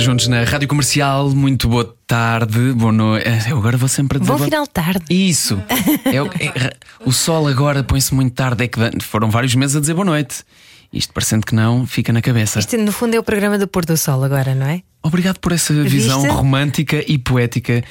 Juntos na Rádio Comercial, muito boa tarde, boa noite. Eu agora vou sempre dizer. Bom boa- final de tarde. Isso. É o- é- o sol agora põe-se muito tarde. É que foram vários meses a dizer boa noite. Isto parecendo que não, fica na cabeça. Isto, no fundo, é o programa do Pôr do Sol agora, não é? Obrigado por essa visão romântica e poética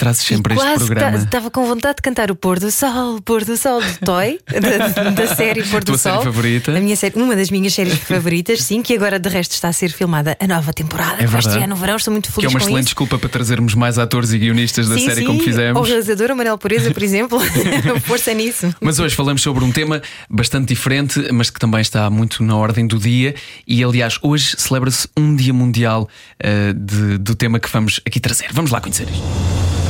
trazes sempre a este programa. estava com vontade de cantar o Pôr do Sol, Pôr do Sol do Toy, da, da série Pôr do Tua Sol. série favorita? A minha série, uma das minhas séries favoritas, sim, que agora de resto está a ser filmada a nova temporada. que vai estrear no verão, estou muito Que é feliz uma excelente isso. desculpa para trazermos mais atores e guionistas da sim, série sim. como O fizemos. realizador, o Manel Pureza, por exemplo, força nisso. Mas hoje falamos sobre um tema bastante diferente, mas que também está muito na ordem do dia. E aliás, hoje celebra-se um Dia Mundial eh, de- do tema que vamos aqui trazer. Vamos lá conhecer isto.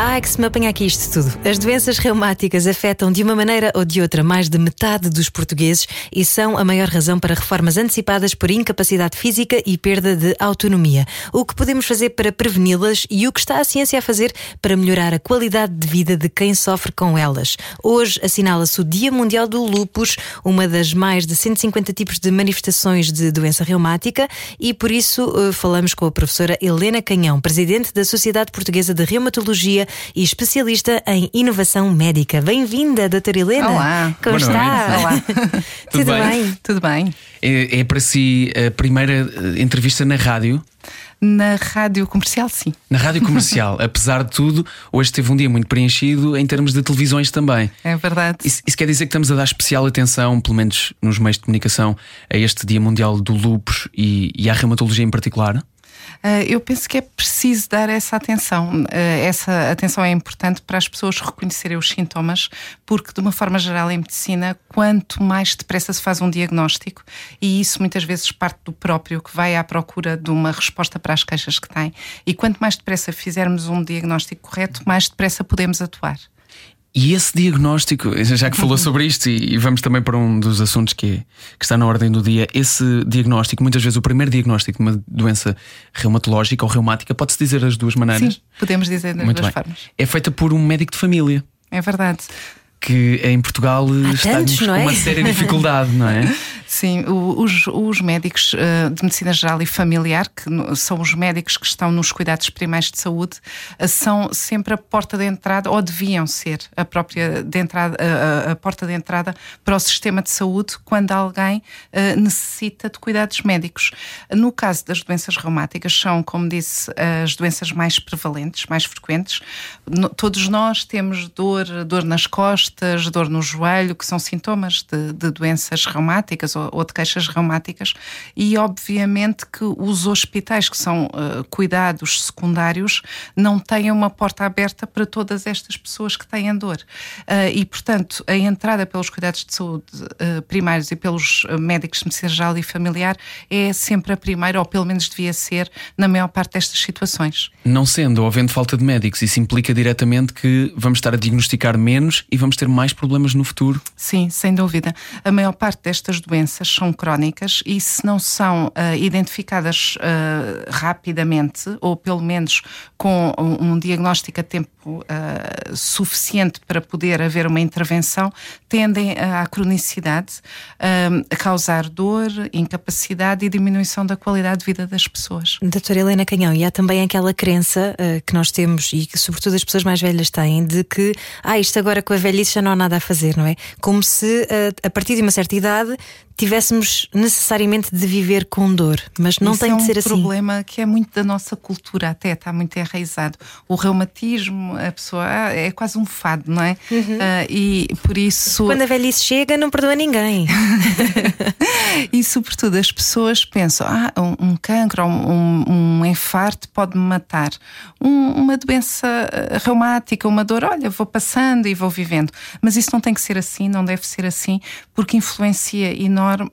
Ai, que se me apanha aqui isto tudo. As doenças reumáticas afetam de uma maneira ou de outra mais de metade dos portugueses e são a maior razão para reformas antecipadas por incapacidade física e perda de autonomia. O que podemos fazer para preveni-las e o que está a ciência a fazer para melhorar a qualidade de vida de quem sofre com elas. Hoje assinala-se o Dia Mundial do Lúpus, uma das mais de 150 tipos de manifestações de doença reumática, e por isso eh, falamos com a professora Helena Canhão, presidente da Sociedade Portuguesa de Reumatologia e especialista em inovação médica. Bem-vinda, doutora Helena. Olá. Como Boa está? noite. Olá. Tudo, Tudo bem? bem? Tudo bem? É, é para si a primeira eh, entrevista na rádio, Na rádio comercial, sim. na rádio comercial. Apesar de tudo, hoje teve um dia muito preenchido em termos de televisões também. É verdade. Isso, isso quer dizer que estamos a dar especial atenção, pelo menos nos meios de comunicação, a este Dia Mundial do Lúpus e, e à reumatologia em particular? Ah, eu penso que é preciso dar essa atenção. Ah, essa atenção é importante para as pessoas reconhecerem os sintomas, porque, de uma forma geral, em medicina, quanto mais depressa se faz um diagnóstico, e isso muitas vezes parte do próprio que vai à procura de uma resposta para as queixas que tem, e quanto mais depressa fizermos um diagnóstico correto, mais depressa podemos atuar. E esse diagnóstico, já que falou sobre isto, e e vamos também para um dos assuntos que, é- que está na ordem do dia, esse diagnóstico, muitas vezes o primeiro diagnóstico de uma doença reumatológica ou reumática, pode-se dizer das duas maneiras? Sim, podemos dizer das Muito duas bem. formas. É feita por um médico de família. É verdade. Que em Portugal estamos tantos, não com é? uma séria dificuldade, não é? Sim, os, os médicos eh, de medicina geral e familiar, que são os médicos que estão nos cuidados primários de saúde, eh, são sempre a porta de entrada, ou deviam ser a própria de entrada, a, porta de entrada para o sistema de saúde quando alguém eh, necessita de cuidados médicos. No caso das doenças reumáticas, são, como disse, as doenças mais prevalentes, mais frequentes. Todos nós temos dor, dor nas costas, dor no joelho, que são sintomas de, de doenças reumáticas ou, ou de queixas reumáticas, e obviamente que os hospitais, que são eh, cuidados secundários, não têm uma porta aberta para todas estas pessoas que têm dor. Eh, e, portanto, a entrada pelos cuidados de saúde eh, primários e pelos médicos de medicina geral e familiar é sempre a primeira, ou pelo menos devia ser, na maior parte destas situações. Não sendo ou havendo falta de médicos, isso implica diretamente que vamos estar a diagnosticar menos e vamos ter mais problemas no futuro. Sim, sem dúvida. A maior parte destas doenças são crónicas e, se não são ah, identificadas ah, rapidamente, ou pelo menos com um, um diagnóstico a tempo ah, suficiente para poder haver uma intervenção, tendem à cronicidade, a causar dor, incapacidade e diminuição da qualidade de vida das pessoas. Doutora Helena Canhão, e há também aquela crença que nós temos e que, sobretudo, as pessoas mais velhas têm de que, ah, isto agora com a velhice já não há nada a fazer, não é? Como se eh, a partir de uma certa idade tivéssemos necessariamente de viver com dor, mas não Isso tem é de um ser assim. problema que é muito da nossa cultura, até está muito enraizado. O reumatismo, a pessoa ah, é quase um fado, não é? Ah, e por isso. Quando a velhice chega, não perdoa ninguém. E sobretudo as pessoas pensam: ah, um, um cancro ou um, um infarto pode-me matar. Um- uma doença eh, reumática, uma dor, olha, vou passando e vou vivendo. Mas isso não tem que ser assim, não deve ser assim, porque influencia enormemente enorme,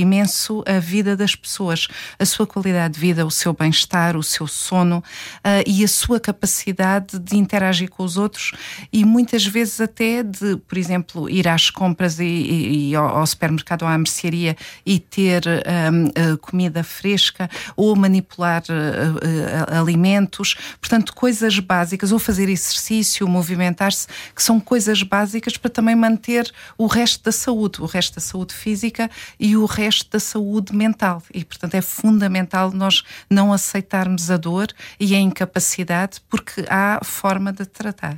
imenso a vida das pessoas, a sua qualidade de vida, o seu bem-estar, o seu sono uh, e a sua capacidade de interagir com os outros e muitas vezes até de, por exemplo, ir às compras e, e, e ao, supermercado ou à mercearia e ter um, comida fresca ou manipular uh, uh, alimentos, portanto, coisas básicas, ou fazer exercício, movimentar-se, que são coisas básicas para também manter o resto da saúde, o resto da saúde física e o resto da saúde mental. E, portanto, é fundamental nós não aceitarmos a dor e a incapacidade, porque há forma de tratar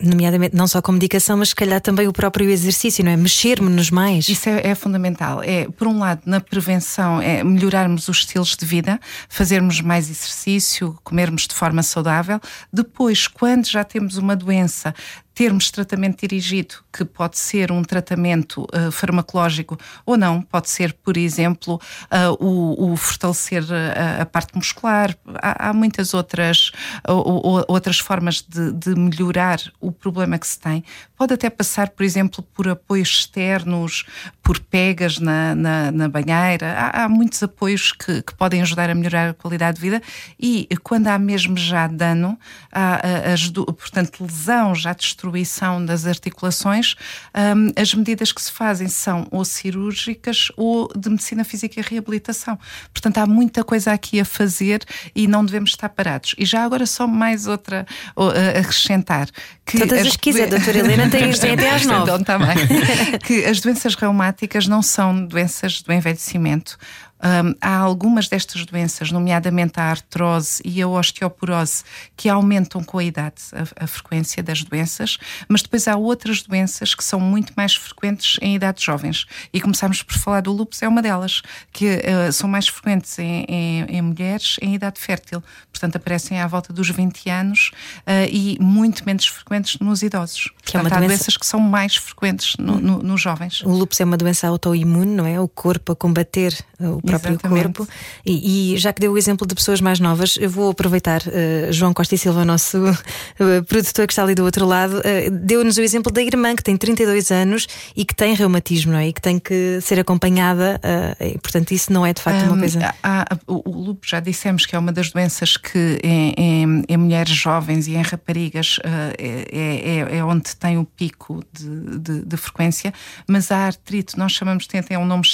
nomeadamente não só com medicação, mas se calhar também o próprio exercício, não é? Mexermos-nos mais. Isso é, é, fundamental. É, por um lado, na prevenção, é melhorarmos os estilos de vida, fazermos mais exercício, comermos de forma saudável. Depois, quando já temos uma doença, termos tratamento dirigido, que pode ser um tratamento uh, farmacológico ou não, pode ser, por exemplo, uh, o, o, fortalecer a, a, parte muscular. Há, há muitas outras, uh, outras formas de, de, melhorar o problema que se tem. Pode até passar, por exemplo, por apoios externos, por pegas na, na, na banheira. Há, há, muitos apoios que, que, podem ajudar a melhorar a qualidade de vida e quando há mesmo já dano, há, as, portanto, lesão já destruição das articulações, um, as medidas que se fazem são ou cirúrgicas ou de medicina física e reabilitação. Portanto, há muita coisa aqui a fazer e não devemos estar parados. E já agora só mais outra a acrescentar. Que Todas as, as quiser, doutora Helena, tem, até às nove. Também. que as doenças reumáticas não são doenças do envelhecimento. Um, há algumas destas doenças, nomeadamente a artrose e a osteoporose, que aumentam com a idade a, a, frequência das doenças, mas depois há outras doenças que são muito mais frequentes em idades jovens. E começamos por falar do lúpus, é uma delas, que uh, são mais frequentes em, em, em, mulheres em idade fértil. Portanto, aparecem à volta dos 20 anos uh, e muito menos frequentes nos idosos. Que Portanto, é há doença... doenças que são mais frequentes no, no, nos jovens. O lúpus é uma doença autoimune, não é? O corpo a combater o próprio Exatamente. corpo. E, e, já que deu o exemplo de pessoas mais novas, eu vou aproveitar, uh, João Costa e Silva, nosso uh, produtor que está ali do outro lado, uh, deu-nos o exemplo da irmã que tem 32 anos e que tem reumatismo, não é? E que tem que ser acompanhada, e, portanto, isso não é de facto um, uma coisa. Há, o, o lúpus já dissemos que é uma das doenças que em, em, em mulheres jovens e em raparigas é, é, é, onde tem o pico de, de, de, frequência, mas a artrite, nós chamamos, tem até um nome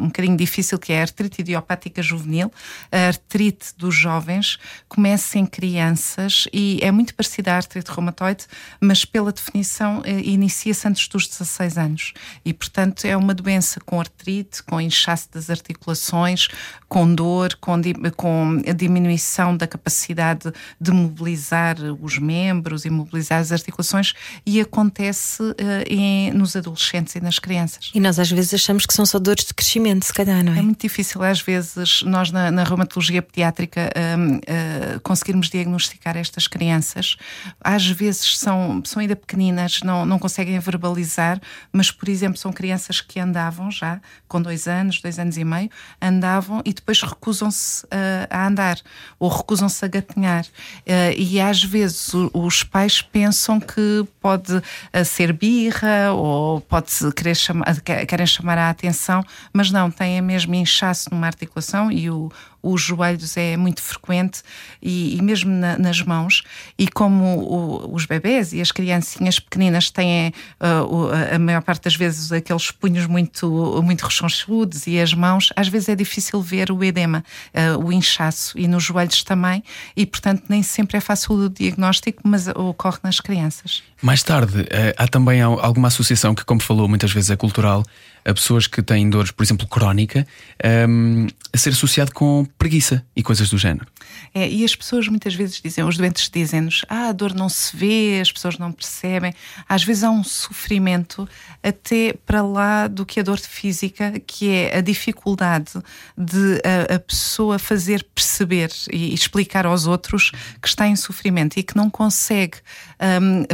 um bocadinho difícil que é artrite idiopática juvenil, a artrite dos jovens, começa em crianças e é muito parecida à artrite reumatoide, mas pela definição eh, inicia-se antes dos 16 anos. E, portanto, é uma doença com artrite, com inchaço das articulações, com dor, com, com a diminuição da capacidade de mobilizar os membros e mobilizar as articulações e acontece uh, em, nos adolescentes e nas crianças. E nós às vezes achamos que são só dores de crescimento, se calhar, não é? É muito difícil às vezes nós na, na reumatologia pediátrica uh, eh, conseguirmos diagnosticar estas crianças. Às vezes são, são ainda pequeninas, não, não conseguem verbalizar, mas por exemplo são crianças que andavam já com dois anos, dois anos e meio, andavam e depois recusam-se uh, a andar ou recusam-se a gatinhar. Uh, e às vezes o, os pais pensam que pode ser birra ou pode querer chamar, querem chamar a atenção, mas não, têm mesmo inchaço numa articulação e o, os joelhos é muito frequente e, e mesmo na, nas mãos. E como o, os bebés e as criancinhas pequeninas têm uh, a maior parte das vezes aqueles punhos muito, muito rechonchudos e as mãos, às vezes é difícil ver o edema, uh, o inchaço e nos joelhos também, e portanto nem sempre é fácil o diagnóstico, mas ocorre nas crianças. Mais tarde, eh, há também alguma associação que, como falou, muitas vezes é cultural, a pessoas que têm dores, por exemplo, crónica, um, a ser associado com preguiça e coisas do género. É, e as pessoas muitas vezes dizem, os doentes dizem-nos, ah, a dor não se vê, as pessoas não percebem. Às vezes há um sofrimento até para lá do que a dor física, que é a dificuldade de a, a pessoa fazer perceber e explicar aos outros que está em sofrimento e que não consegue um,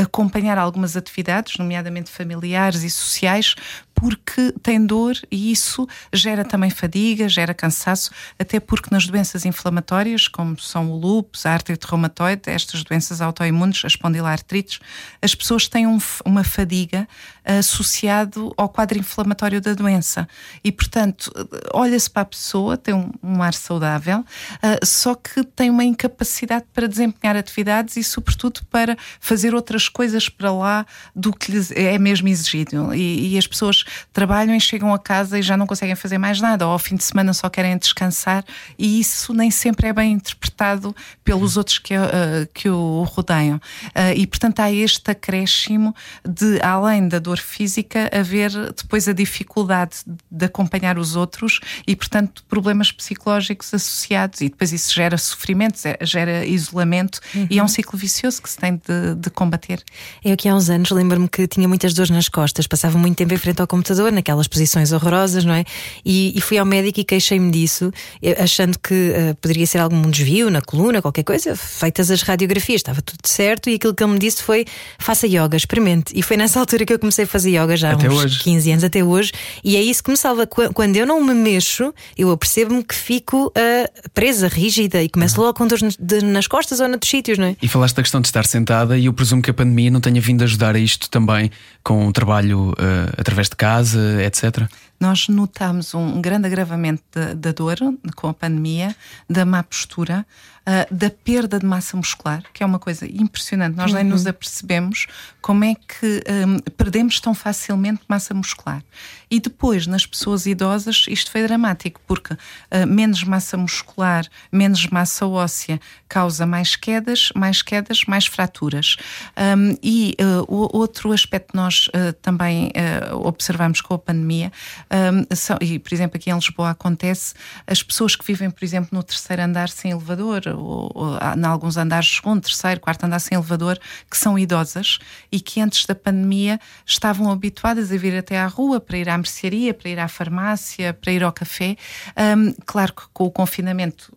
acompanhar algumas atividades, nomeadamente familiares e sociais, por porque tem dor e isso gera também fadiga, gera cansaço, até porque nas doenças inflamatórias, como são o lúpus, a artrite reumatoide, estas doenças autoimunes, as espondilartrites, as pessoas têm um, uma fadiga associado ao quadro inflamatório da doença. E, portanto, olha-se para a pessoa, tem um, um ar saudável, uh, só que tem uma incapacidade para desempenhar atividades e, sobretudo, para fazer outras coisas para lá do que lhes é mesmo exigido. E, e as pessoas trabalham e chegam a casa e já não conseguem fazer mais nada, ou ao fim de semana só querem descansar, e isso nem sempre é bem interpretado pelos outros que, uh, que o rodeiam. Uh, e, portanto, há este acréscimo de, além da dor física, haver depois a dificuldade de acompanhar os outros e, portanto, problemas psicológicos associados. E depois isso gera sofrimento, gera isolamento uhum. e é um ciclo vicioso que se tem de, de combater. Eu aqui há uns anos lembro-me que tinha muitas dores nas costas, passava muito tempo em frente ao computador, naquelas posições horrorosas, não é? E, e fui ao médico e queixei-me disso, eh, achando que uh, poderia ser algum desvio na coluna, qualquer coisa, feitas as radiografias, estava tudo certo. E aquilo que ele me disse foi: faça yoga, experimente. E foi nessa altura que eu comecei a fazer yoga já há até uns hoje. 15 anos até hoje, e é isso que me salva. Quando eu não me mexo, eu apercebo-me que fico uh, presa, rígida, e começo uhum. logo com dores nas costas ou noutros sítios, não é? E falaste da questão de estar sentada, e eu presumo que a pandemia não tenha vindo ajudar a isto também, com o trabalho uh, através de casa, etc nós notamos um grande agravamento da, dor com a pandemia, da má postura, uh, da perda de massa muscular, que é uma coisa impressionante. Nós uhum. nem nos apercebemos como é que um, perdemos tão facilmente massa muscular. E depois, nas pessoas idosas, isto foi dramático, porque uh, menos massa muscular, menos massa óssea causa mais quedas, mais quedas, mais fraturas. Um, e uh, o outro aspecto que nós também observamos com a pandemia, um, são, e por exemplo aqui em Lisboa acontece, as pessoas que vivem, por exemplo, no terceiro andar sem elevador, ou, ou em alguns andares, segundo, terceiro, quarto andar sem elevador, que são idosas e que antes da pandemia estavam habituadas a vir até à rua para ir à mercearia, para ir à farmácia, para ir ao café. Um, claro que com o confinamento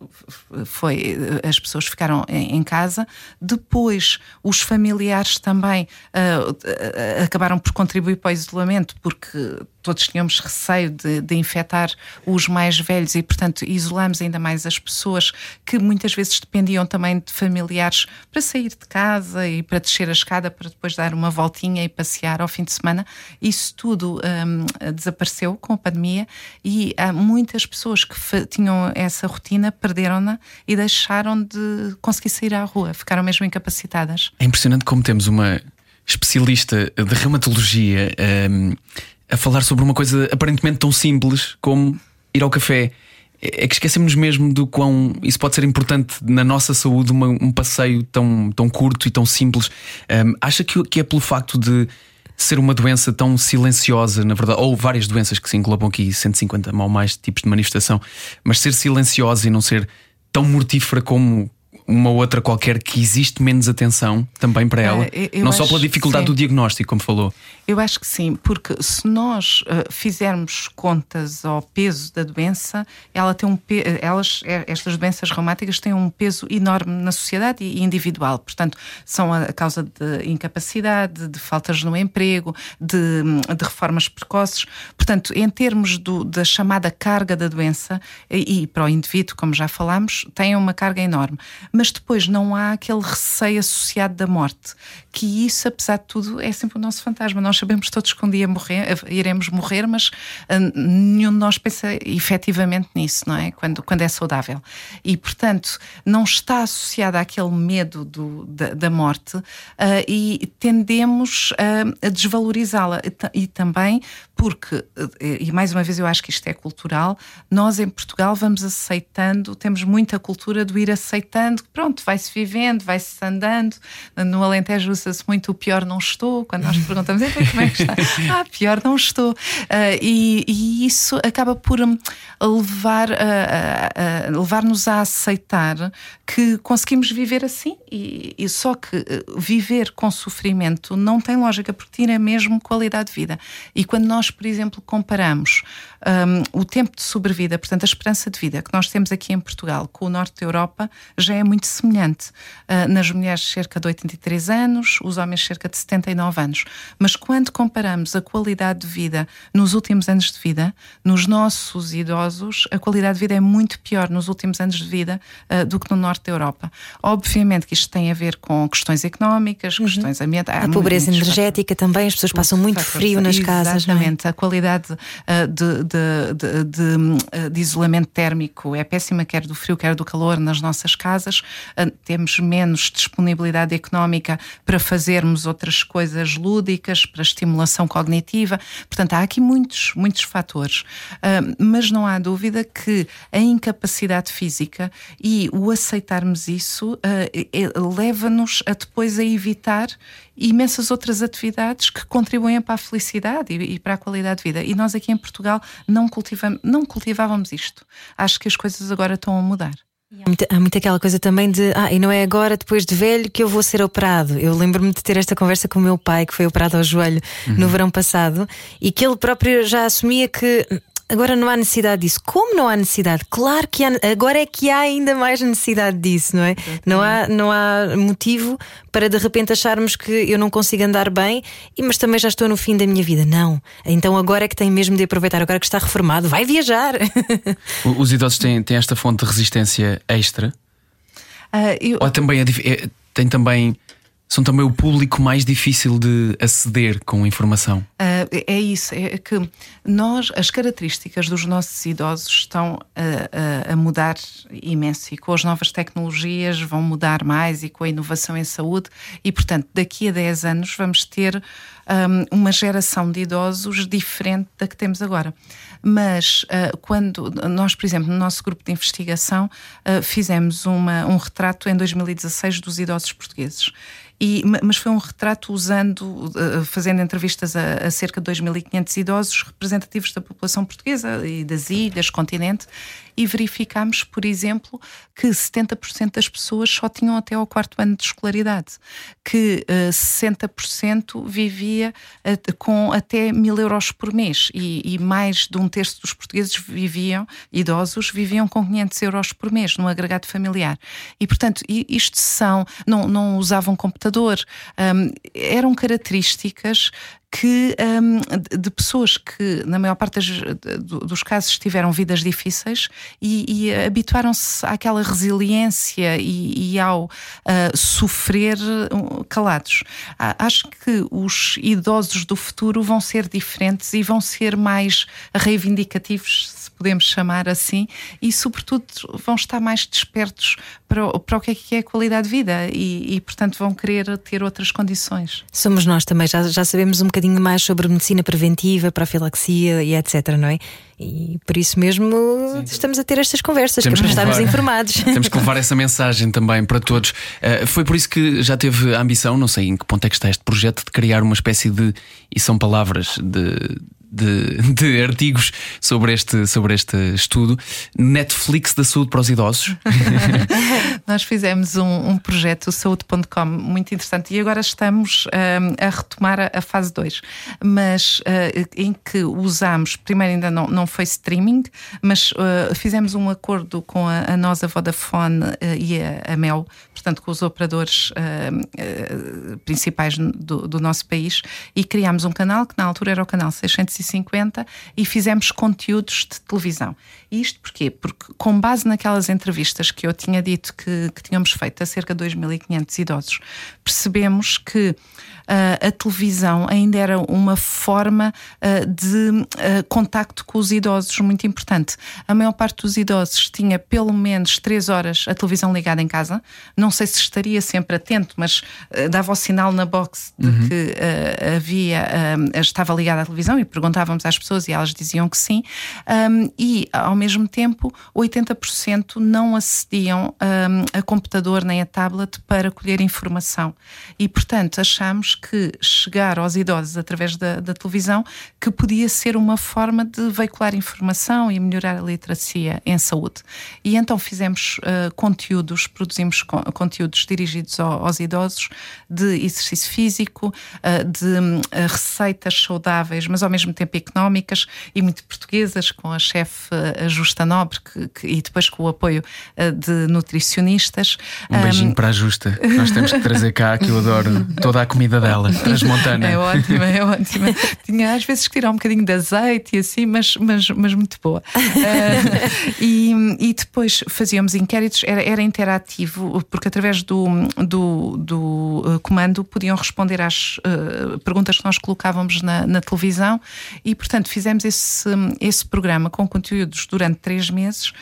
foi, as pessoas ficaram em, em casa. Depois, os familiares também uh, acabaram por contribuir para o isolamento, porque todos tínhamos receio de, de, infectar os mais velhos e, portanto, isolamos ainda mais as pessoas que muitas vezes dependiam também de familiares para sair de casa e para descer a escada para depois dar uma voltinha e passear ao fim de semana. Isso tudo um, desapareceu com a pandemia e há muitas pessoas que tinham essa rotina, perderam-na e deixaram de conseguir sair à rua, ficaram mesmo incapacitadas. É impressionante como temos uma especialista de reumatologia. Um a falar sobre uma coisa aparentemente tão simples como ir ao café. É que esquecemos mesmo do quão isso pode ser importante na nossa saúde, uma, um passeio tão, tão curto e tão simples. Um, acha que, que é pelo facto de ser uma doença tão silenciosa, na verdade, ou várias doenças que se englobam aqui, 150 ou mais tipos de manifestação, mas ser silenciosa e não ser tão mortífera como, uma outra qualquer que existe menos atenção também para ela? Uh, não só pela dificuldade do diagnóstico, como falou. Eu acho que sim, porque se nós uh, fizermos contas ao peso da doença, ela tem um elas, é, estas doenças reumáticas têm um peso enorme na sociedade e individual. Portanto, são a causa de incapacidade, de faltas no emprego, de, de reformas precoces. Portanto, em termos do, da chamada carga da doença, e, e para o indivíduo, como já falámos, tem uma carga enorme mas depois não há aquele receio associado da morte, que isso, apesar de tudo, é sempre o nosso fantasma. Nós sabemos todos que um dia morrer, iremos morrer, mas uh, nenhum de nós pensa efetivamente nisso, não é? Quando, quando é saudável. E, portanto, não está associada àquele medo do, da, da morte uh, e tendemos uh, a desvalorizá-la. E, e também porque, e mais uma vez eu acho que isto é cultural, nós em Portugal vamos aceitando, temos muita cultura do ir aceitando, pronto, vai-se vivendo, vai-se andando. No Alentejo usa-se muito o pior não estou, quando nós perguntamos como é que está? Ah, pior não estou. Uh, e, e, isso acaba por hum, levar, uh, uh, levar-nos a aceitar que conseguimos viver assim, e, e só que viver com sofrimento não tem lógica, porque tira mesmo qualidade de vida. E quando nós por exemplo, comparamos um, o tempo de sobrevida, portanto, a esperança de vida que nós temos aqui em Portugal com o norte da Europa, já é muito semelhante. Uh, nas mulheres, cerca de 83 anos, os homens, cerca de 79 anos. Mas quando comparamos a qualidade de vida nos últimos anos de vida, nos nossos idosos, a qualidade de vida é muito pior nos últimos anos de vida uh, do que no norte da Europa. Obviamente que isto tem a ver com questões económicas, uhum. questões ambientais. A pobreza energética também, as pessoas passam muito frio nas casas. Exatamente, é? a qualidade uh, de, de, de, de, de isolamento térmico é péssima, quer do frio, quer do calor nas nossas casas. Uh, temos menos disponibilidade económica para fazermos outras coisas lúdicas, para estimulação cognitiva. Portanto, há aqui muitos, muitos fatores. Uh, mas não há dúvida que a incapacidade física e o aceitarmos isso leva-nos a depois a evitar imensas outras atividades que contribuem para a felicidade e, para a qualidade de vida. E nós aqui em Portugal não, cultivamos, não cultivávamos isto. Acho que as coisas agora estão a mudar. Há muito, há muito, aquela coisa também de ah, e não é agora, depois de velho, que eu vou ser operado. Eu lembro-me de ter esta conversa com o meu pai, que foi operado ao joelho uhum. no verão passado, e que ele próprio já assumia que Agora não há necessidade disso. Como não há necessidade? Claro que há, agora é que há ainda mais necessidade disso, não é? Não há, não há motivo para de repente acharmos que eu não consigo andar bem, mas também já estou no fim da minha vida. Não. Então agora é que tem mesmo de aproveitar, agora que está reformado, vai viajar. Os idosos têm, têm esta fonte de resistência extra? Uh, eu... Ou também é, é, tem também são também o público mais difícil de aceder com informação. Uh, é isso, é que nós, as características dos nossos idosos estão a, a, a, mudar imenso e com as novas tecnologias vão mudar mais e com a inovação em saúde e, portanto, daqui a 10 anos vamos ter um, uma geração de idosos diferente da que temos agora. Mas uh, quando nós, por exemplo, no nosso grupo de investigação, uh, fizemos uma, um retrato em 2016 dos idosos portugueses e, mas foi um retrato usando, eh, fazendo entrevistas a, a cerca de 2.500 idosos representativos da população portuguesa e das ilhas, continente, e verificámos, por exemplo, que 70% das pessoas só tinham até ao quarto ano de escolaridade, que uh, eh, 60% vivia com até mil euros por mês e, e, mais de um terço dos portugueses viviam, idosos, viviam com 500 euros por mês no agregado familiar. E, portanto, isto são, não, não usavam computador, um, eram características que um, de pessoas que, na maior parte das, dos casos, tiveram vidas difíceis e, e habituaram-se àquela resiliência e, e ao uh, sofrer calados. Acho que os idosos do futuro vão ser diferentes e vão ser mais reivindicativos, podemos chamar assim, e, sobretudo, vão estar mais despertos para o, para o que é que é a qualidade de vida e, e, portanto, vão querer ter outras condições. Somos nós também, já, já sabemos um bocadinho mais sobre medicina preventiva, profilaxia e etc, não é? E por isso mesmo Sim. estamos a ter estas conversas, temos que para estarmos informados. Temos que levar essa mensagem também para todos. Uh, foi por isso que já teve a ambição, não sei em que ponto é que está este projeto, de criar uma espécie de, e são palavras, de de, de, artigos sobre este, sobre este estudo. Netflix da saúde para os idosos. Nós fizemos um, um projeto, saúde.com, muito interessante, e agora estamos um, a retomar a, a fase 2, mas uh, em que usamos, primeiro ainda não, não foi streaming, mas uh, fizemos um acordo com a, a nossa Vodafone uh, e a, a, Mel, portanto, com os operadores principais do, do nosso país, e criámos um canal que na altura era o canal 600 1950 e fizemos conteúdos de televisão. E isto porquê? Porque, com base naquelas entrevistas que eu tinha dito que, que tínhamos feito a cerca de 2.500 idosos, percebemos que uh, a televisão ainda era uma forma uh, de uh, contacto com os idosos muito importante. A maior parte dos idosos tinha pelo menos três horas a televisão ligada em casa. Não sei se estaria sempre atento, mas dava o sinal na box de uhum. que havia, estava ligada à televisão e perguntávamos às pessoas e elas diziam que sim. Um, e, ao mesmo tempo, 80% não acediam um, a computador nem a tablet para colher informação. E, portanto, achamos que chegar aos idosos através da, da, televisão que podia ser uma forma de veicular informação e melhorar a literacia em saúde. E então fizemos uh, conteúdos, produzimos conteúdos dirigidos aos idosos, de exercício físico, uh, de uh, receitas saudáveis, mas ao mesmo tempo económicas e muito portuguesas, com a chefe Justa Nobre que, que, e depois com o apoio de nutricionistas. Um beijinho um, para a Justa, nós temos que trazer cá, que eu adoro toda a comida dela, transmontana. É ótima, é ótima. Tinha às vezes que tirar um bocadinho de azeite e assim, mas, mas, mas muito boa. e, e depois fazíamos inquéritos, era, era interativo, porque através do, do, do uh, comando podiam responder às uh, perguntas que nós colocávamos na, na, televisão e, portanto, fizemos esse, esse programa com conteúdos durante três meses uh,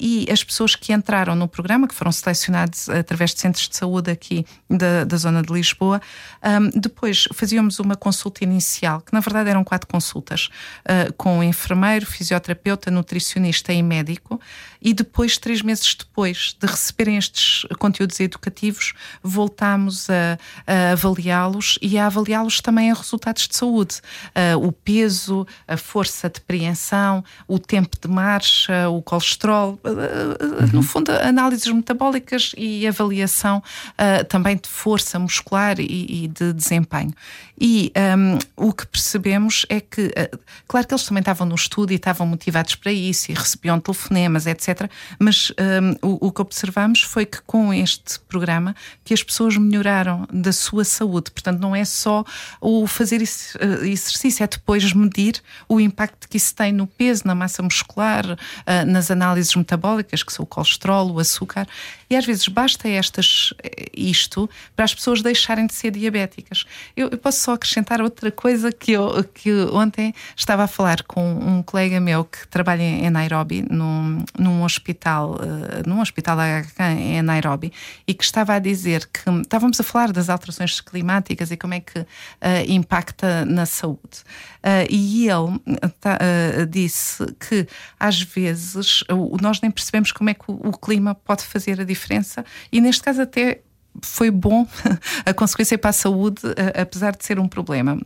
e as pessoas que entraram no programa, que foram selecionados através de centros de saúde aqui da, da zona de Lisboa, um, depois fazíamos uma consulta inicial, que na verdade eram quatro consultas, uh, com enfermeiro, fisioterapeuta, nutricionista e médico, e depois, três meses depois de receberem estes conteúdos educativos, voltámos a, a avaliá-los e a avaliá-los também a resultados de saúde. O peso, a força de preensão, o tempo de marcha, o colesterol, uh, uhum. no fundo, análises metabólicas e avaliação uh, também de força muscular e, e de desempenho. E um, o que percebemos é que, claro que eles também estavam no estudo e estavam motivados para isso e recebiam telefonemas, etc mas um, o, o, que observamos foi que com este programa que as pessoas melhoraram da sua saúde. Portanto, não é só o fazer uh, exercício, é depois medir o impacto que isso tem no peso, na massa muscular, uh, nas análises metabólicas, que são o colesterol, o açúcar. E às vezes basta estas, eh, isto para as pessoas deixarem de ser diabéticas. Eu, eu posso só acrescentar outra coisa que eu que ontem estava a falar com um colega meu que trabalha em Nairobi, num, num hospital, uh, num hospital em Nairobi, e que estava a dizer que estávamos a falar das alterações climáticas e como é que uh, impacta na saúde. Uh, e ele tá, disse que às vezes nós nem percebemos como é que o, o clima pode fazer a diferença, e neste caso até foi bom a consequência para a saúde, apesar de ser um problema.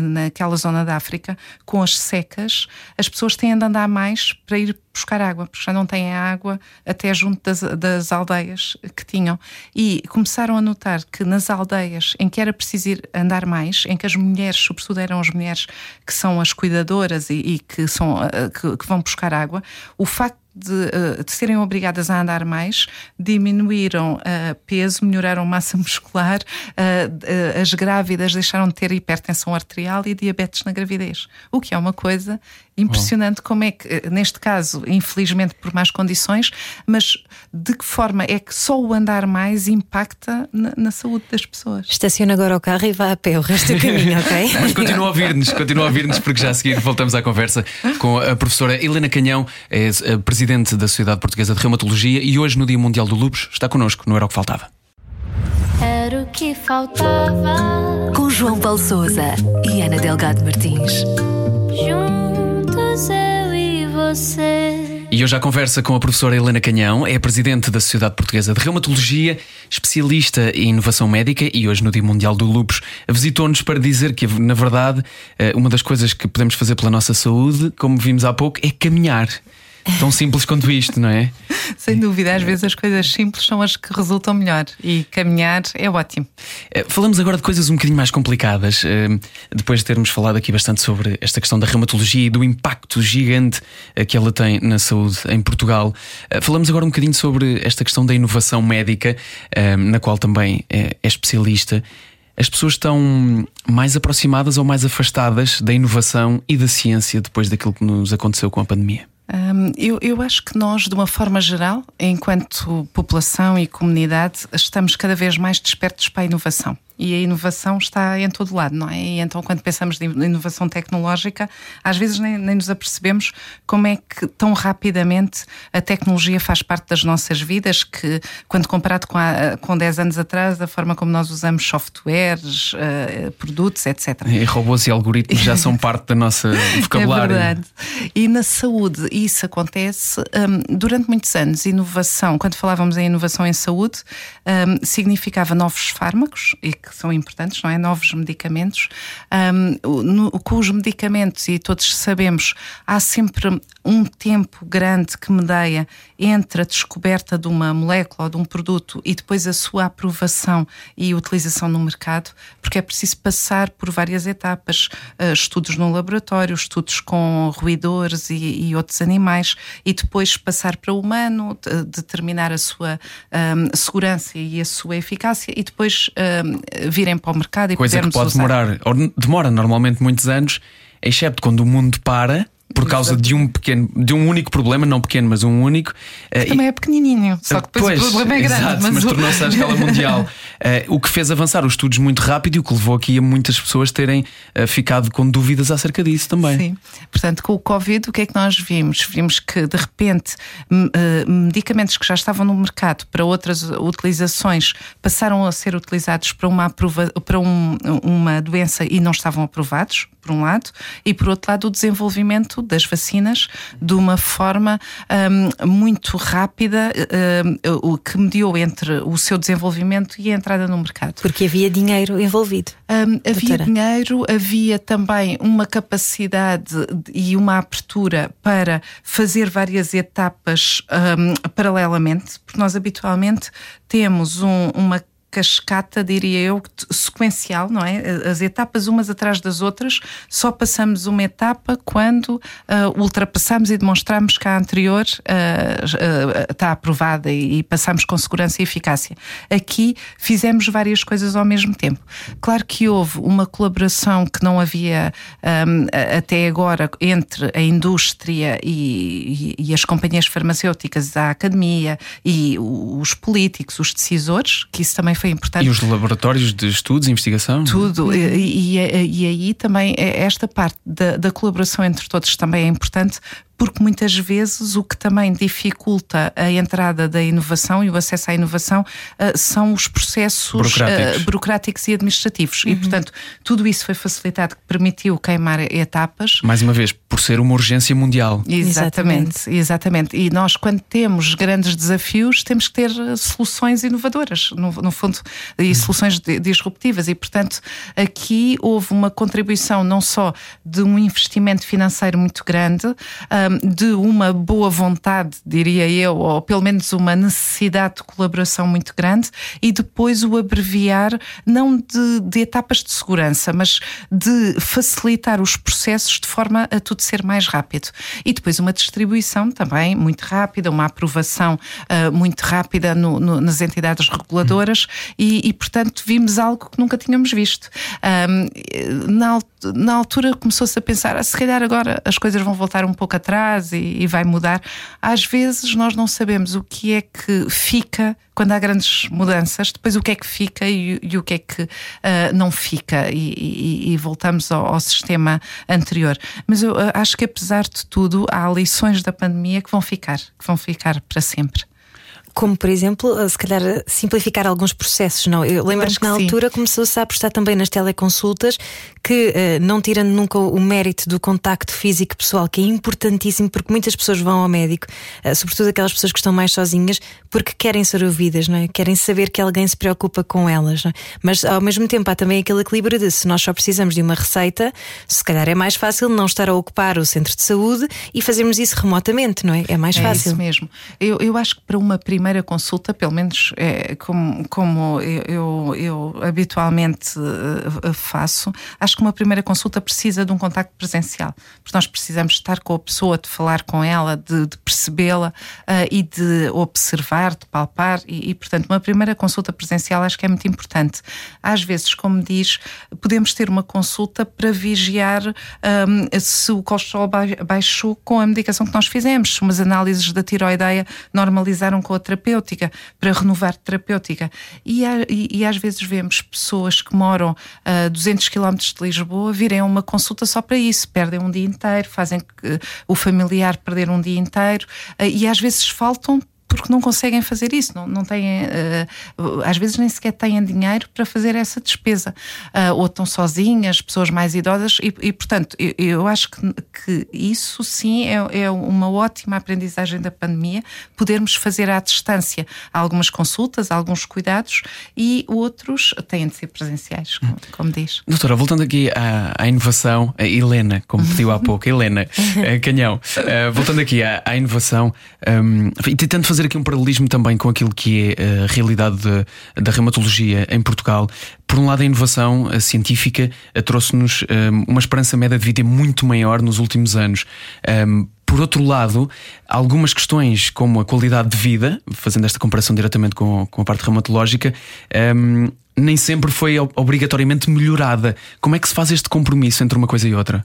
Naquela zona da África, com as secas, as pessoas têm de andar mais para ir buscar água, porque já não têm água até junto das, das aldeias que tinham. E começaram a notar que nas aldeias em que era preciso ir andar mais, em que as mulheres, sobretudo eram as mulheres que são as cuidadoras e, e que, são, que, que vão buscar água, o facto de, eh, de, serem obrigadas a andar mais, diminuíram uh, peso, melhoraram massa muscular, uh, as grávidas deixaram de ter hipertensão arterial e diabetes na gravidez. O que é uma coisa impressionante, oh. como é que, neste caso, infelizmente por más condições, mas de que forma é que só o andar mais impacta na, na saúde das pessoas? Estaciona agora o carro e vá a pé o resto do caminho, ok? mas continua a ouvir-nos, continua a ouvir-nos, porque já a seguir voltamos à conversa com a professora Helena Canhão, é presidente presidente da Sociedade Portuguesa de Reumatologia e hoje, no Dia Mundial do Lúpus, está connosco no Era o que Faltava. Era o que faltava. Com João Paulo Souza e Ana Delgado Martins. Juntos você. E hoje a conversa com a professora Helena Canhão, é presidente da Sociedade Portuguesa de Reumatologia, especialista em inovação médica e hoje no Dia Mundial do Lúpus visitou-nos para dizer que, na verdade, eh, uma das coisas que podemos fazer pela nossa saúde, como vimos há pouco, é caminhar. Tão simples quanto isto, não é? Sem dúvida, às vezes as coisas simples são as que resultam melhor e caminhar é ótimo. Eh, falamos agora de coisas um bocadinho mais complicadas, eh, depois de termos falado aqui bastante sobre esta questão da reumatologia e do impacto gigante eh, que ela tem na saúde em Portugal. Falamos agora um bocadinho sobre esta questão da inovação médica, na qual também é especialista. As pessoas estão mais aproximadas ou mais afastadas da inovação e da ciência depois daquilo que nos aconteceu com a pandemia? Um, eu, eu acho que nós, de uma forma geral, enquanto população e comunidade, estamos cada vez mais despertos para a inovação e a inovação está em todo lado, não é? E então, quando pensamos em inovação tecnológica, às vezes nem, nem, nos apercebemos como é que tão rapidamente a tecnologia faz parte das nossas vidas, que, quando comparado com, a, com 10 anos atrás, a forma como nós usamos softwares, uh, produtos, etc. E robôs e algoritmos já são parte da nossa vocabulário. É verdade. E na saúde, isso acontece um, durante muitos anos. Inovação, quando falávamos em inovação em saúde, um, significava novos fármacos e que que são importantes, não é? Novos medicamentos. Um, no, com os medicamentos, e todos sabemos, há sempre um tempo grande que medeia entre a descoberta de uma molécula ou de um produto e depois a sua aprovação e utilização no mercado, porque é preciso passar por várias etapas, uh, estudos no laboratório, estudos com roedores e, e, outros animais, e depois passar para o humano, determinar a sua um, segurança e a sua eficácia, e depois um, virem para o mercado e Coisa que pode usar. demorar, demora normalmente muitos anos, excepto quando o mundo para por causa de um pequeno, de um único problema, não pequeno, mas um único. Que também é pequenininho, só que depois pois, o problema é grande. Exato, mas, mas tornou-se à escala mundial. Uh, o que fez avançar os estudos muito rápido e o que levou aqui a muitas pessoas terem uh, ficado com dúvidas acerca disso também. Sim. Portanto, com o Covid, o que é que nós vimos? Vimos que, de repente, medicamentos que já estavam no mercado para outras utilizações passaram a ser utilizados para uma, para um, uma doença e não estavam aprovados, por um lado, e por outro lado, o desenvolvimento das vacinas de uma forma um, muito rápida, um, o que mediou entre o seu desenvolvimento e a entrada no mercado. Porque havia dinheiro envolvido. Um, havia dinheiro, havia também uma capacidade e uma abertura para fazer várias etapas paralelamente, porque nós habitualmente temos um, uma cascata, diria eu, sequencial, não é? As etapas umas atrás das outras, só passamos uma etapa quando uh, ultrapassamos e demonstramos que a anterior uh, uh, está aprovada e, e, passamos com segurança e eficácia. Aqui fizemos várias coisas ao mesmo tempo. Claro que houve uma colaboração que não havia um, até agora entre a indústria e, e, e as companhias farmacêuticas, a academia e os políticos, os decisores, que isso também foi importante. E os laboratórios de estudos e investigação? Tudo. E, e, e aí também é esta parte da, da colaboração entre todos também é importante porque muitas vezes o que também dificulta a entrada da inovação e o acesso à inovação uh, são os processos burocráticos, uh, burocráticos e administrativos. Uhum. E, portanto, tudo isso foi facilitado, que permitiu queimar etapas. Mais uma vez, por ser uma urgência mundial. Exatamente, exatamente. E nós, quando temos grandes desafios, temos que ter soluções inovadoras, no, no fundo, e uhum. soluções disruptivas. E, portanto, aqui houve uma contribuição não só de um investimento financeiro muito grande, de uma boa vontade, diria eu, ou pelo menos uma necessidade de colaboração muito grande, e depois o abreviar, não de, de etapas de segurança, mas de facilitar os processos de forma a tudo ser mais rápido. E depois uma distribuição também muito rápida, uma aprovação uh, muito rápida no, no, nas entidades reguladoras, e, e, portanto vimos algo que nunca tínhamos visto. Um, na, na altura começou-se a pensar, ah, se calhar agora as coisas vão voltar um pouco atrás atrás e, e vai mudar. Às vezes nós não sabemos o que é que fica quando há grandes mudanças, depois o que é que fica e, e o que é que uh, não fica, e, e, e voltamos ao, ao, sistema anterior. Mas eu uh, acho que apesar de tudo, há lições da pandemia que vão ficar, que vão ficar para sempre como por exemplo, eh, se calhar simplificar alguns processos, não? Eu lembro-me que na altura começou-se a apostar também nas teleconsultas, que eh, não tirando nunca o mérito do contacto físico pessoal, que é importantíssimo, porque muitas pessoas vão ao médico, eh, sobretudo aquelas pessoas que estão mais sozinhas, porque querem ser ouvidas, não é? Querem saber que alguém se preocupa com elas, é? Mas ao mesmo tempo há também aquele equilíbrio de se nós só precisamos de uma receita, se calhar é mais fácil não estar a ocupar o centro de saúde e fazermos isso remotamente, não é? É mais fácil. É isso mesmo. Eu, eu acho que para uma primeira consulta, pelo menos é, como, como eu, eu, eu habitualmente uh, faço, acho que uma primeira consulta precisa de um contacto presencial, porque nós precisamos estar com a pessoa, de falar com ela, de, de percebê-la uh, e de observar, de palpar, e, e, portanto, uma primeira consulta presencial acho que é muito importante. Às vezes, como diz, podemos ter uma consulta para vigiar um, se o colesterol baixou com a medicação que nós fizemos, se umas análises da tiroideia normalizaram com outra terapêutica, para renovar terapêutica. E, e, e às vezes vemos pessoas que moram a 200 km de Lisboa virem a uma consulta só para isso, perdem um dia inteiro, fazem o familiar perder um dia inteiro e às vezes faltam porque não conseguem fazer isso, não, não têm, uh, às vezes nem sequer têm dinheiro para fazer essa despesa, uh, ou estão sozinhas, pessoas mais idosas, e, e portanto, eu, eu acho que, que, isso sim é, é, uma ótima aprendizagem da pandemia, podermos fazer à distância algumas consultas, alguns cuidados, e outros têm de ser presenciais, como, como diz. Doutora, voltando aqui à, à inovação, a Helena, como pediu há pouco, Helena Canhão, uh, voltando aqui à, à inovação, um, e tentando fazer aqui um paralelismo também com aquilo que é a realidade de, da reumatologia em Portugal. Por um lado, a inovação a científica trouxe-nos um, uma esperança média de vida muito maior nos últimos anos. Um, por outro lado, algumas questões como a qualidade de vida, fazendo esta comparação diretamente com, com a parte reumatológica, um, nem sempre foi obrigatoriamente melhorada. Como é que se faz este compromisso entre uma coisa e outra?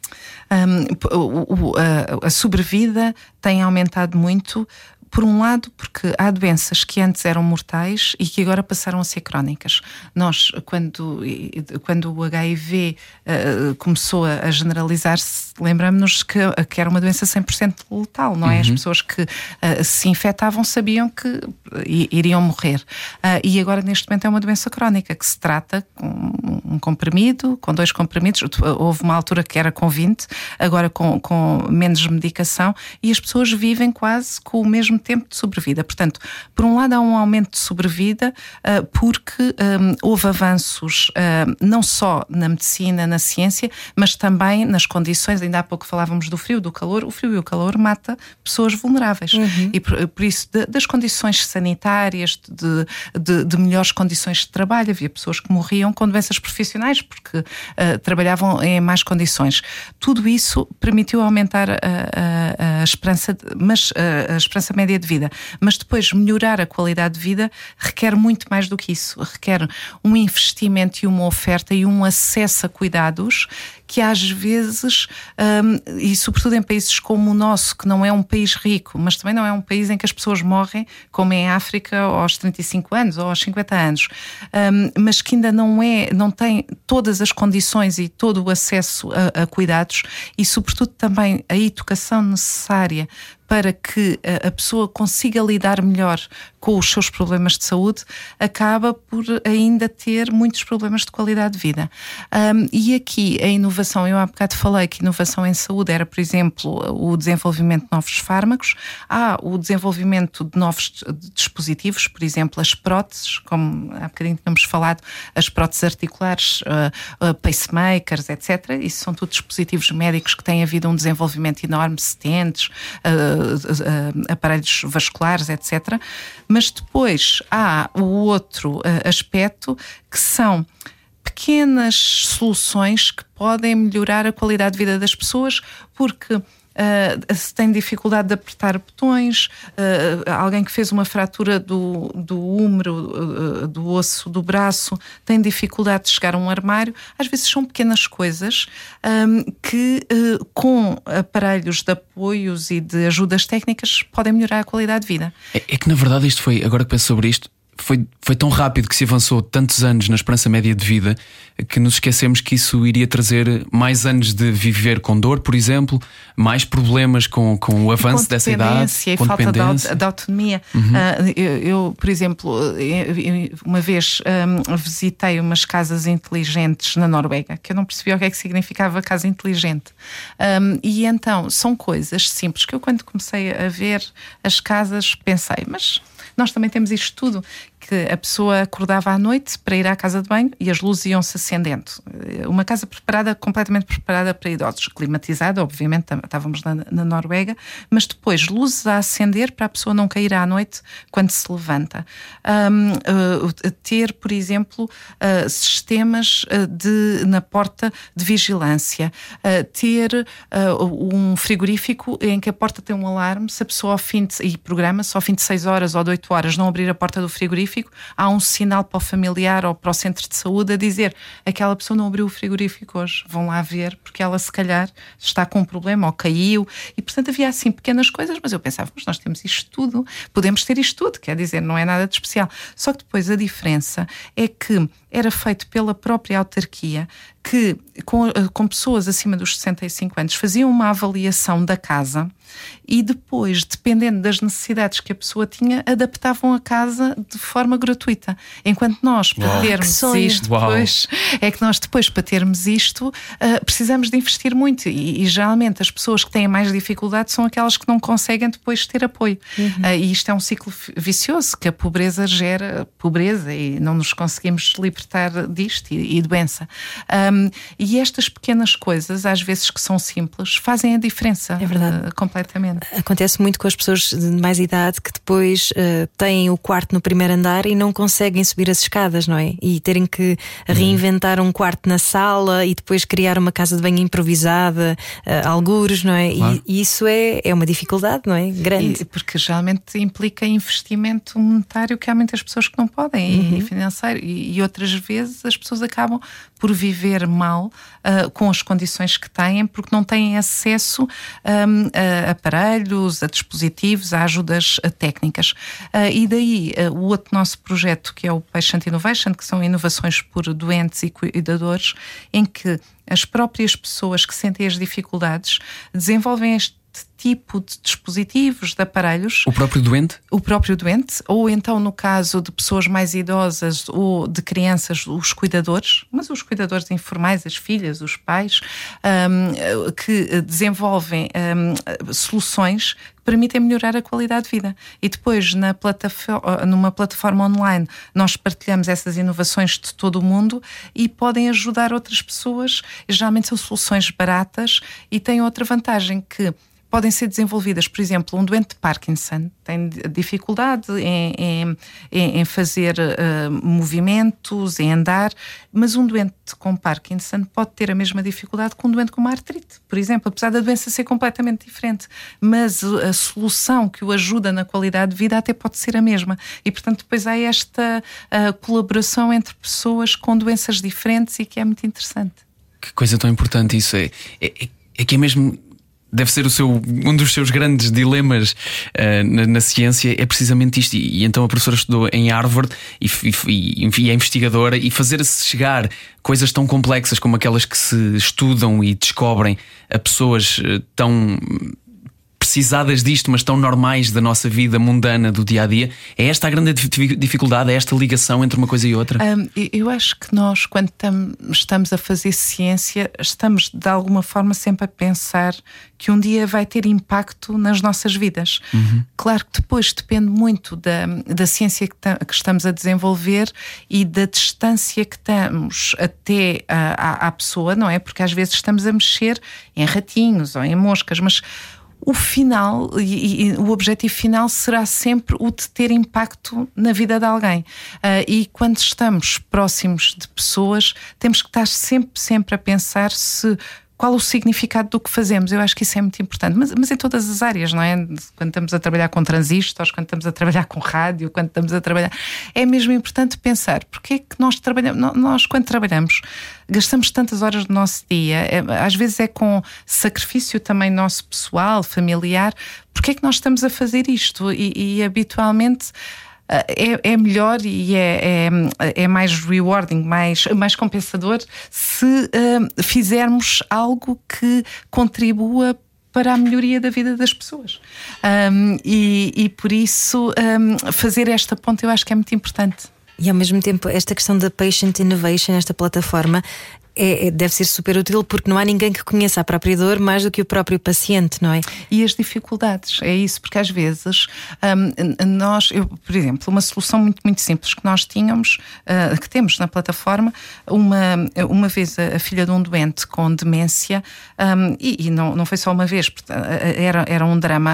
Um, a, a sobrevida tem aumentado muito por um lado, porque há doenças que antes eram mortais e que agora passaram a ser crónicas. Nós, quando, quando o HIV uh, eh, começou a generalizar-se, lembramos-nos que, que, era uma doença 100% letal, não é? Uhum. As pessoas que uh, se infectavam sabiam que iriam morrer. Uh, e agora, neste momento, é uma doença crónica que se trata com um comprimido, com dois comprimidos. Houve uma altura que era com 20, agora com, com menos medicação, e as pessoas vivem quase com o mesmo tempo de sobrevida. Portanto, por um lado, há um aumento de sobrevida, uh, porque um, houve avanços uh, não só na medicina, na ciência, mas também nas condições. Ainda há pouco falávamos do frio, do calor. O frio e o calor mata pessoas vulneráveis. Uhum. E por, por isso, de, das condições sanitárias, de, de, de, melhores condições de trabalho, havia pessoas que morriam com doenças profissionais porque uh, trabalhavam em más condições. Tudo isso permitiu aumentar a, a, a esperança, mas a, a esperança média média de vida. Mas depois, melhorar a qualidade de vida requer muito mais do que isso. Requer um investimento e uma oferta e um acesso a cuidados que às vezes, um, e sobretudo em países como o nosso, que não é um país rico, mas também não é um país em que as pessoas morrem, como em África, aos 35 anos ou aos 50 anos, um, mas que ainda não é, não tem todas as condições e todo o acesso a, a cuidados e, sobretudo, também a educação necessária para que a pessoa consiga lidar melhor com os seus problemas de saúde, acaba por ainda ter muitos problemas de qualidade de vida. Um, e aqui a inovação, eu há bocado falei que inovação em saúde era, por exemplo, o desenvolvimento de novos fármacos, há o desenvolvimento de novos dispositivos, por exemplo, as próteses, como há bocadinho tínhamos falado, as próteses articulares, uh, uh, pacemakers, etc. Isso são tudo dispositivos médicos que têm havido um desenvolvimento enorme, stents, uh, aparelhos vasculares, etc mas depois há o outro uh, aspecto que são pequenas soluções que podem melhorar a qualidade de vida das pessoas, porque uh, se tem dificuldade de apertar botões, uh, alguém que fez uma fratura do, do húmero, uh, do osso do braço, tem dificuldade de chegar a um armário. Às vezes são pequenas coisas um, que, com aparelhos de apoios e de ajudas técnicas, podem melhorar a qualidade de vida. É, é que, na verdade, isto foi, agora que penso sobre isto, foi, foi tão rápido que se avançou tantos anos na esperança média de vida que nos esquecemos que isso iria trazer mais anos de viver com dor, por exemplo, mais problemas com, com o avanço dessa idade. E falta de, de autonomia. Uhum. Uh, eu, eu, por exemplo, uma vez um, visitei umas casas inteligentes na Noruega, que eu não percebia o que é que significava casa inteligente. Um, e então são coisas simples que eu, quando comecei a ver as casas, pensei, mas nós também temos isto tudo, que a pessoa acordava à noite para ir à casa de banho e as luzes iam-se acendendo. Uma casa preparada, completamente preparada para idosos, climatizada, obviamente, estávamos na, na Noruega, mas depois luzes a acender para a pessoa não cair à noite quando se levanta. Um, uh, ter, por exemplo, uh, sistemas de, na porta de vigilância, uh, ter um frigorífico em que a porta tem um alarme, se a pessoa ao fim de, e programa-se ao fim de 6 horas ou de 8 horas não abrir a porta do frigorífico, há um sinal para o familiar ou para o centro de saúde a dizer aquela pessoa não abriu o frigorífico hoje, vão lá ver, porque ela se calhar está com um problema ou caiu. E portanto havia assim pequenas coisas, mas eu pensava, mas nós temos isto tudo, podemos ter isto tudo, quer dizer, não é nada de especial. Só que depois a diferença é que era feito pela própria autarquia que com, com pessoas acima dos 65 anos faziam uma avaliação da casa e depois, dependendo das necessidades que a pessoa tinha, adaptavam a casa de forma gratuita. Enquanto nós, para Uau. termos isto, Uau. depois, é que nós depois, para termos isto, uh, precisamos de investir muito. E, e, geralmente as pessoas que têm mais dificuldade são aquelas que não conseguem depois ter apoio. Uhum. Uh, e isto é um ciclo vicioso que a pobreza gera pobreza e não nos conseguimos libertar disto e, e doença. Um, e estas pequenas coisas, às vezes que são simples, fazem a diferença. É verdade. Uh, completamente. Acontece muito com as pessoas de mais idade que depois uh, têm o quarto no primeiro andar e não conseguem subir as escadas, não é? E terem que reinventar um quarto na sala e depois criar uma casa de banho improvisada, uh, algures, não é? Claro. E, e isso é, é uma dificuldade, não é? Grande. E, porque geralmente implica investimento monetário que há muitas pessoas que não podem Uhum. e financeiro e, e outras vezes as pessoas acabam por viver mal uh, com as condições que têm porque não têm acesso um, a aparelhos, a dispositivos, a ajudas uh, técnicas. Uh, e daí o outro nosso projeto que é o Patient Innovation, que são inovações por doentes e cuidadores, em que as próprias pessoas que sentem as dificuldades desenvolvem este tipo de dispositivos, de aparelhos, O próprio doente? o próprio doente, ou então no caso de pessoas mais idosas ou de crianças, os cuidadores, mas os cuidadores informais, as filhas, os pais, um, que desenvolvem um, soluções que permitem melhorar a qualidade de vida. E depois, na plataforma, numa plataforma online, nós partilhamos essas inovações de todo o mundo e podem ajudar outras pessoas. Geralmente são soluções baratas e têm outra vantagem que podem ser desenvolvidas, por exemplo, um doente de Parkinson tem dificuldade em, em, em fazer uh, movimentos, em andar, mas um doente com Parkinson pode ter a mesma dificuldade que um doente com uma artrite, por exemplo, apesar da doença ser completamente diferente, mas a solução que o ajuda na qualidade de vida até pode ser a mesma. E, portanto, depois há esta uh, colaboração entre pessoas com doenças diferentes e que é muito interessante. Que coisa tão importante isso é. É, é que é mesmo deve ser o seu, um dos seus grandes dilemas uh, na, na, ciência é precisamente isto. E, e, então a professora estudou em Harvard e, e, e é investigadora e fazer-se chegar coisas tão complexas como aquelas que se estudam e descobrem a pessoas uh, tão precisadas disto, mas tão normais da nossa vida mundana do dia a dia. É esta a grande dificuldade, é esta ligação entre uma coisa e outra? Um, eu acho que nós, quando tam, estamos a fazer ciência, estamos de alguma forma sempre a pensar que um dia vai ter impacto nas nossas vidas. Uhum. Claro que depois depende muito da, da ciência que, que, estamos a desenvolver e da distância que estamos até à, à pessoa, não é? Porque às vezes estamos a mexer em ratinhos ou em moscas, mas o final e, e, o objetivo final será sempre o de ter impacto na vida de alguém. Uh, e quando estamos próximos de pessoas, temos que estar sempre, sempre a pensar se qual o significado do que fazemos. Eu acho que isso é muito importante, mas, mas, em todas as áreas, não é? Quando estamos a trabalhar com transistores, quando estamos a trabalhar com rádio, quando estamos a trabalhar. É mesmo importante pensar porque é que nós trabalhamos, nós quando trabalhamos, gastamos tantas horas do nosso dia, é, às vezes é com sacrifício também nosso pessoal, familiar, porque é que nós estamos a fazer isto? E, e habitualmente é, é, melhor e é, é, é, mais rewarding, mais, mais compensador se uh, fizermos algo que contribua para a melhoria da vida das pessoas. Um, e, e, por isso um, fazer esta ponte eu acho que é muito importante. E ao mesmo tempo, esta questão da patient innovation, esta plataforma, é, deve ser super útil porque não há ninguém que conheça a própria dor mais do que o próprio paciente, não é? E as dificuldades, é isso, porque às vezes um, nós, eu, por exemplo, uma solução muito, muito simples que nós tínhamos, uh, que temos na plataforma, uma, uma vez a, a filha de um doente com demência, um, e, e, não, não foi só uma vez, era, era um drama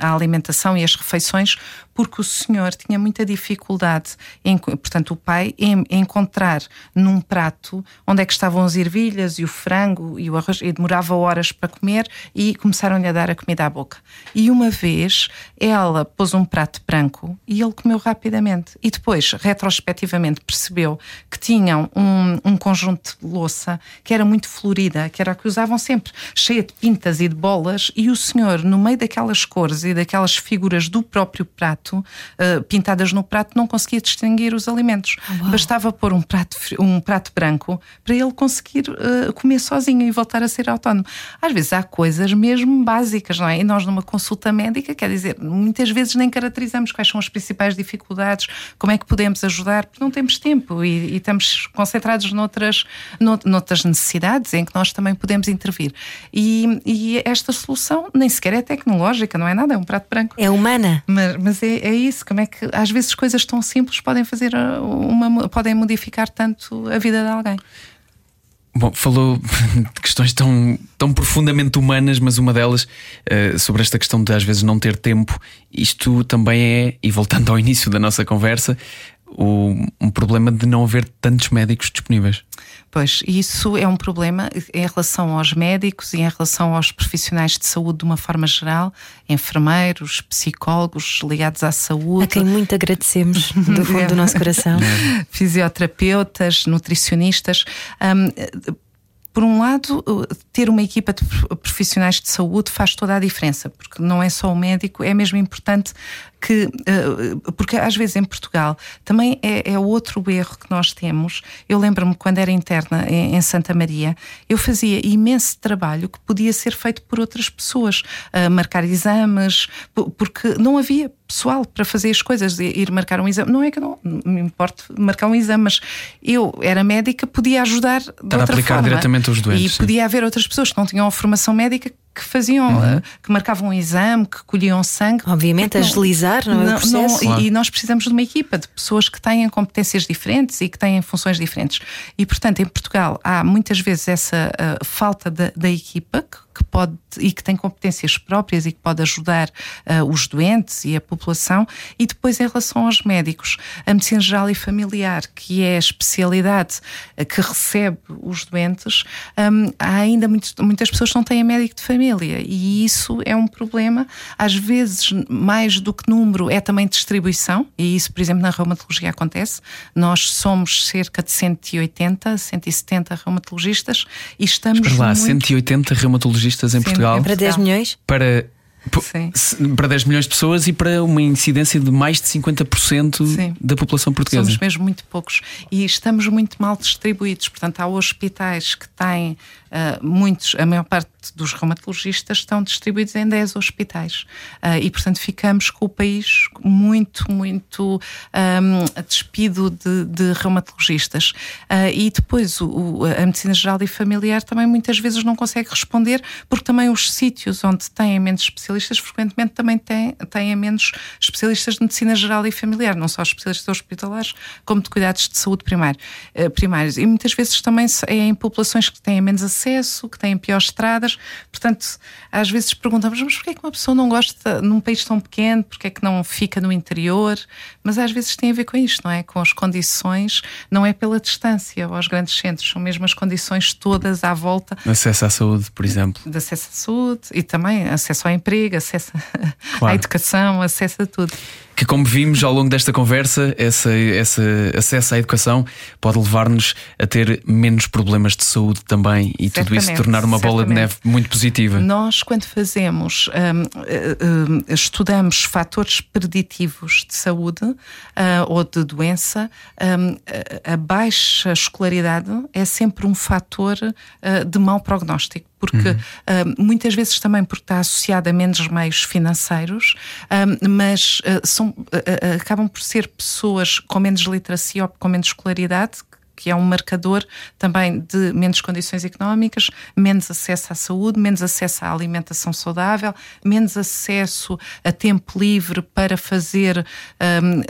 a, a alimentação e as refeições, porque o senhor tinha muita dificuldade, em, portanto, o pai, em, em encontrar num prato onde é que estavam as ervilhas e o frango e o arroz, e demorava horas para comer e começaram-lhe a dar a comida à boca. E uma vez ela pôs um prato branco e ele comeu rapidamente. E depois, retrospectivamente, percebeu que tinham um, um conjunto de louça que era muito florida, que era a que usavam sempre, cheia de pintas e de bolas, e o senhor, no meio daquelas cores e daquelas figuras do próprio prato, prato, uh, pintadas no prato, não conseguia distinguir os alimentos. Uau. Bastava pôr um prato, um prato branco para ele conseguir uh, comer sozinho e voltar a ser autónomo. Às vezes há coisas mesmo básicas, não é? E nós, numa consulta médica, quer dizer, muitas vezes nem caracterizamos quais são as principais dificuldades, como é que podemos ajudar, porque não temos tempo e, e estamos concentrados noutras, noutras necessidades em que nós também podemos intervir. E, e esta solução nem sequer é tecnológica, não é nada, é um prato branco. É humana. Mas, mas é, é, isso, como é que às vezes coisas tão simples podem fazer uma, podem modificar tanto a vida de alguém. Bom, falou de questões tão, tão profundamente humanas, mas uma delas uh, sobre esta questão de às vezes não ter tempo. Isto também é, e voltando ao início da nossa conversa, o, um problema de não haver tantos médicos disponíveis. Pois, isso é um problema em relação aos médicos e em relação aos profissionais de saúde de uma forma geral, enfermeiros, psicólogos ligados à saúde. A quem muito agradecemos do fundo do nosso coração. Fisioterapeutas, nutricionistas. Um, por um lado, ter uma equipa de profissionais de saúde faz toda a diferença, porque não é só o médico, é mesmo importante que, eh, porque às vezes em Portugal também é, é outro erro que nós temos. Eu lembro-me quando era interna em, Santa Maria, eu fazia imenso trabalho que podia ser feito por outras pessoas, marcar exames, porque não havia pessoal para fazer as coisas, ir marcar um exame. Não é que não me importe marcar um exame, mas eu era médica, podia ajudar de para outra aplicar forma. diretamente aos doentes. E sim. podia haver outras pessoas que não tinham a formação médica que faziam, uhum. Eh, que marcavam um exame, que colhiam sangue. Obviamente, agilizar, não, não é o processo. Não, claro. e, nós precisamos de uma equipa de pessoas que têm competências diferentes e que têm funções diferentes. E, portanto, em Portugal há muitas vezes essa uh, falta da equipa que que pode e que tem competências próprias e que pode ajudar uh, os doentes e a população. E depois, em relação aos médicos, a medicina geral e familiar, que é a especialidade uh, que recebe os doentes, um, há ainda muito, muitas pessoas que não têm médico de família e isso é um problema. Às vezes, mais do que número, é também distribuição, e isso, por exemplo, na reumatologia acontece. Nós somos cerca de 180, 170 reumatologistas e estamos. Espera lá, muito... 180 reumatologistas em Sim, Portugal. Para 10 milhões? Para Sim. para 10 milhões de pessoas e para uma incidência de mais de 50% Sim. da população portuguesa. Somos mesmo muito poucos e estamos muito mal distribuídos. Portanto, há hospitais que têm uh, muitos, a maior parte dos reumatologistas estão distribuídos em 10 hospitais uh, e, portanto, ficamos com o país muito, muito um, despido de, de reumatologistas. Uh, e depois o, a medicina geral e familiar também muitas vezes não consegue responder porque também os sítios onde têm menos especialistas frequentemente também têm, têm menos especialistas de medicina geral e familiar, não só especialistas hospitalares, como de cuidados de saúde primário, uh, primários. E muitas vezes também é em populações que têm menos acesso, que têm piores estradas. Portanto, às vezes perguntamos, mas porquê é que uma pessoa não gosta num país tão pequeno, porquê é que não fica no interior? Mas às vezes tem a ver com isto, não é? Com as condições, não é pela distância aos grandes centros, são mesmo as condições todas à volta. Acesso à saúde, por exemplo. De acesso à saúde e também acesso ao emprego, acesso claro. à educação, acesso a tudo que, como vimos ao longo desta conversa, esse, esse acesso à educação pode levar-nos a ter menos problemas de saúde também e certamente, tudo isso tornar uma bola de neve muito positiva. Nós, quando fazemos, um, um, estudamos fatores preditivos de saúde ou de doença, a baixa escolaridade é sempre um fator de mau prognóstico porque uhum. uh, muitas vezes também porque está associada a menos meios financeiros, uh, mas uh, são, acabam por ser pessoas com menos literacia ou com menos escolaridade que é um marcador também de menos condições económicas, menos acesso à saúde, menos acesso à alimentação saudável, menos acesso a tempo livre para fazer um,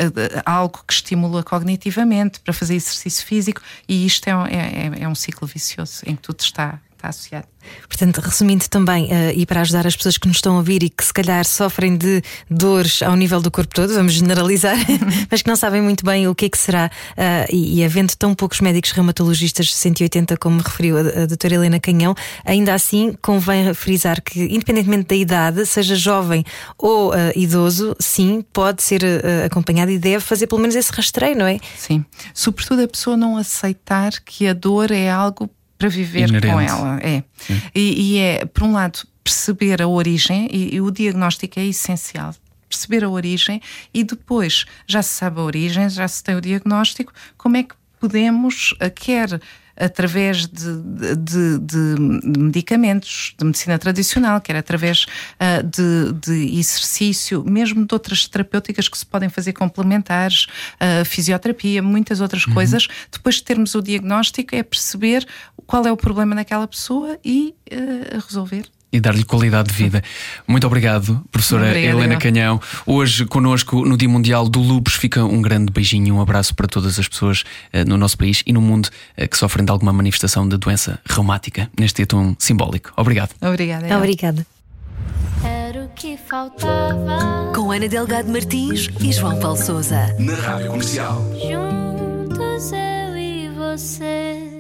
algo que estimula cognitivamente, para fazer exercício físico, e isto é, é, é um ciclo vicioso em que tudo está, está associado. Portanto, resumindo também, uh, e para ajudar as pessoas que nos estão a ouvir e que se calhar sofrem de dores ao nível do corpo todo, vamos generalizar, mas que não sabem muito bem o que é que será, uh, e, e, havendo tão poucos médicos reumatologistas, 180, como referiu a, a doutora Helena Canhão, ainda assim convém frisar que, independentemente da idade, seja jovem ou uh, idoso, sim, pode ser acompanhado e deve fazer pelo menos esse rastreio, não é? Sim. Sobretudo a pessoa não aceitar que a dor é algo para viver Inerente. com ela. É. E, e, é, por um lado, perceber a origem e, e, o diagnóstico é essencial. perceber a origem e depois já se sabe a origem, já se tem o diagnóstico, como é que podemos, eh, quer através de, de, de, de, medicamentos, de medicina tradicional, quer através uh, de, de, exercício, mesmo de outras terapêuticas que se podem fazer complementares, uh, fisioterapia, muitas outras uhum. coisas. Depois de termos o diagnóstico, é perceber qual é o problema naquela pessoa e uh, resolver e dar-lhe qualidade de vida. Muito obrigado, professora Obrigada, Helena. Canhão. Hoje, conosco no Dia Mundial do Lupus, fica um grande beijinho, um abraço para todas as pessoas uh, no nosso país e no mundo uh, que sofrem de alguma manifestação de doença reumática, neste dia tão simbólico. Obrigado. Obrigada. Obrigada. Era o que faltava. Com Ana Delgado Martins e João Paulo Souza. Na Rádio Comercial. Juntos eu e você.